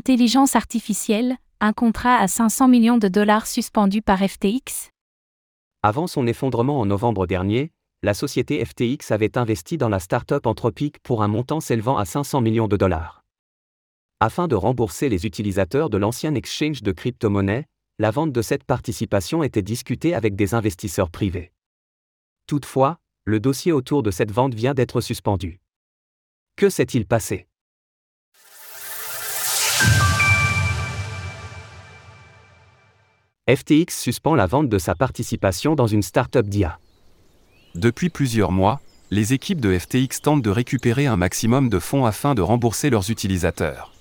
Intelligence artificielle, un contrat à 500 millions de dollars suspendu par FTX Avant son effondrement en novembre dernier, la société FTX avait investi dans la start-up Anthropic pour un montant s'élevant à 500 millions de dollars. Afin de rembourser les utilisateurs de l'ancien exchange de crypto-monnaies, la vente de cette participation était discutée avec des investisseurs privés. Toutefois, le dossier autour de cette vente vient d'être suspendu. Que s'est-il passé? FTX suspend la vente de sa participation dans une start-up d'IA. Depuis plusieurs mois, les équipes de FTX tentent de récupérer un maximum de fonds afin de rembourser leurs utilisateurs.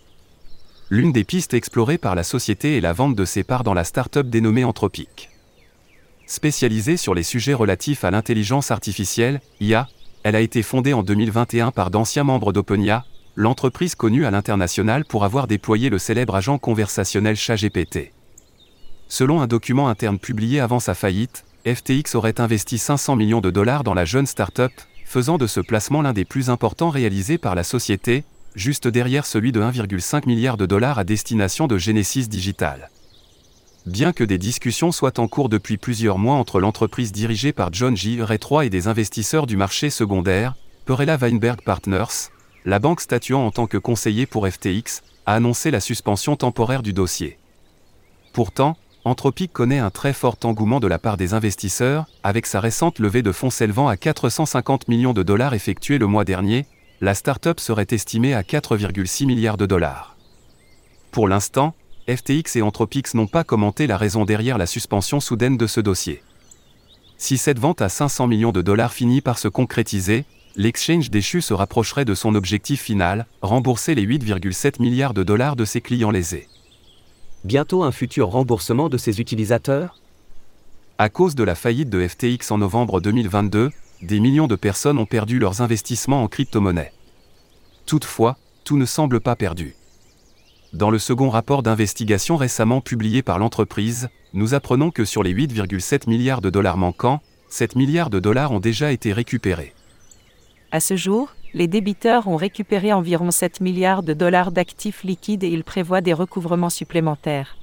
L'une des pistes explorées par la société est la vente de ses parts dans la start-up dénommée Anthropic. Spécialisée sur les sujets relatifs à l'intelligence artificielle, IA, elle a été fondée en 2021 par d'anciens membres d'OpenIA, l'entreprise connue à l'international pour avoir déployé le célèbre agent conversationnel ChatGPT. Selon un document interne publié avant sa faillite, FTX aurait investi 500 millions de dollars dans la jeune start-up, faisant de ce placement l'un des plus importants réalisés par la société, juste derrière celui de 1,5 milliard de dollars à destination de Genesis Digital. Bien que des discussions soient en cours depuis plusieurs mois entre l'entreprise dirigée par John J. Ray III et des investisseurs du marché secondaire, Perella Weinberg Partners, la banque statuant en tant que conseiller pour FTX, a annoncé la suspension temporaire du dossier. Pourtant, Anthropic connaît un très fort engouement de la part des investisseurs, avec sa récente levée de fonds s'élevant à 450 millions de dollars effectuée le mois dernier, la start-up serait estimée à 4,6 milliards de dollars. Pour l'instant, FTX et Anthropic n'ont pas commenté la raison derrière la suspension soudaine de ce dossier. Si cette vente à 500 millions de dollars finit par se concrétiser, l'exchange déchu se rapprocherait de son objectif final, rembourser les 8,7 milliards de dollars de ses clients lésés bientôt un futur remboursement de ses utilisateurs À cause de la faillite de FTX en novembre 2022, des millions de personnes ont perdu leurs investissements en crypto-monnaie. Toutefois, tout ne semble pas perdu. Dans le second rapport d'investigation récemment publié par l'entreprise, nous apprenons que sur les 8,7 milliards de dollars manquants, 7 milliards de dollars ont déjà été récupérés. À ce jour, les débiteurs ont récupéré environ 7 milliards de dollars d'actifs liquides et ils prévoient des recouvrements supplémentaires.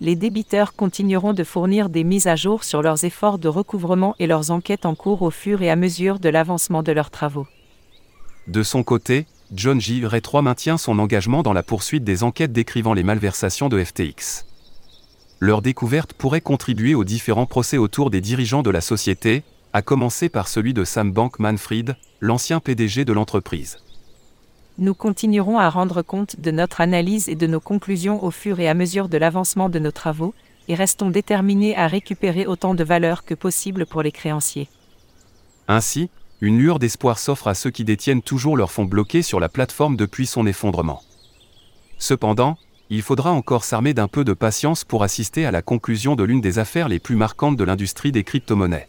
Les débiteurs continueront de fournir des mises à jour sur leurs efforts de recouvrement et leurs enquêtes en cours au fur et à mesure de l'avancement de leurs travaux. De son côté, John J. Ray III maintient son engagement dans la poursuite des enquêtes décrivant les malversations de FTX. Leur découverte pourrait contribuer aux différents procès autour des dirigeants de la société, à commencer par celui de Sam Bankman-Fried, l'ancien PDG de l'entreprise. Nous continuerons à rendre compte de notre analyse et de nos conclusions au fur et à mesure de l'avancement de nos travaux, et restons déterminés à récupérer autant de valeur que possible pour les créanciers. Ainsi, une lueur d'espoir s'offre à ceux qui détiennent toujours leurs fonds bloqués sur la plateforme depuis son effondrement. Cependant, il faudra encore s'armer d'un peu de patience pour assister à la conclusion de l'une des affaires les plus marquantes de l'industrie des crypto-monnaies.